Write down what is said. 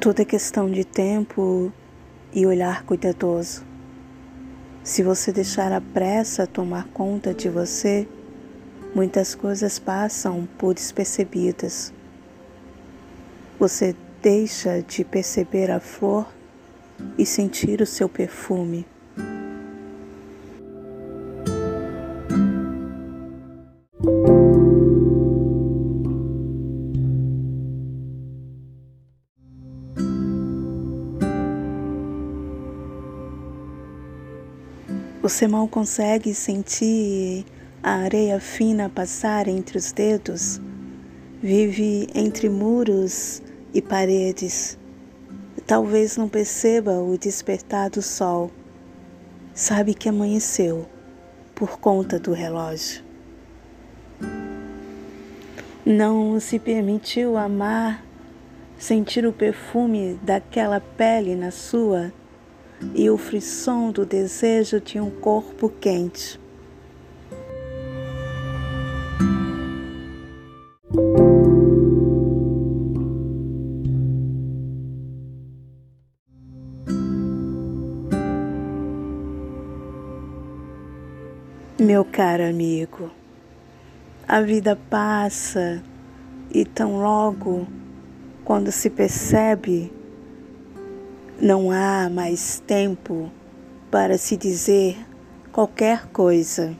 Tudo é questão de tempo e olhar cuidadoso. Se você deixar a pressa tomar conta de você, muitas coisas passam por despercebidas. Você deixa de perceber a flor e sentir o seu perfume. Você mal consegue sentir a areia fina passar entre os dedos. Vive entre muros e paredes. Talvez não perceba o despertar do sol. Sabe que amanheceu por conta do relógio. Não se permitiu amar, sentir o perfume daquela pele na sua e o frisson do desejo de um corpo quente. Meu caro amigo, a vida passa e tão logo, quando se percebe, não há mais tempo para se dizer qualquer coisa.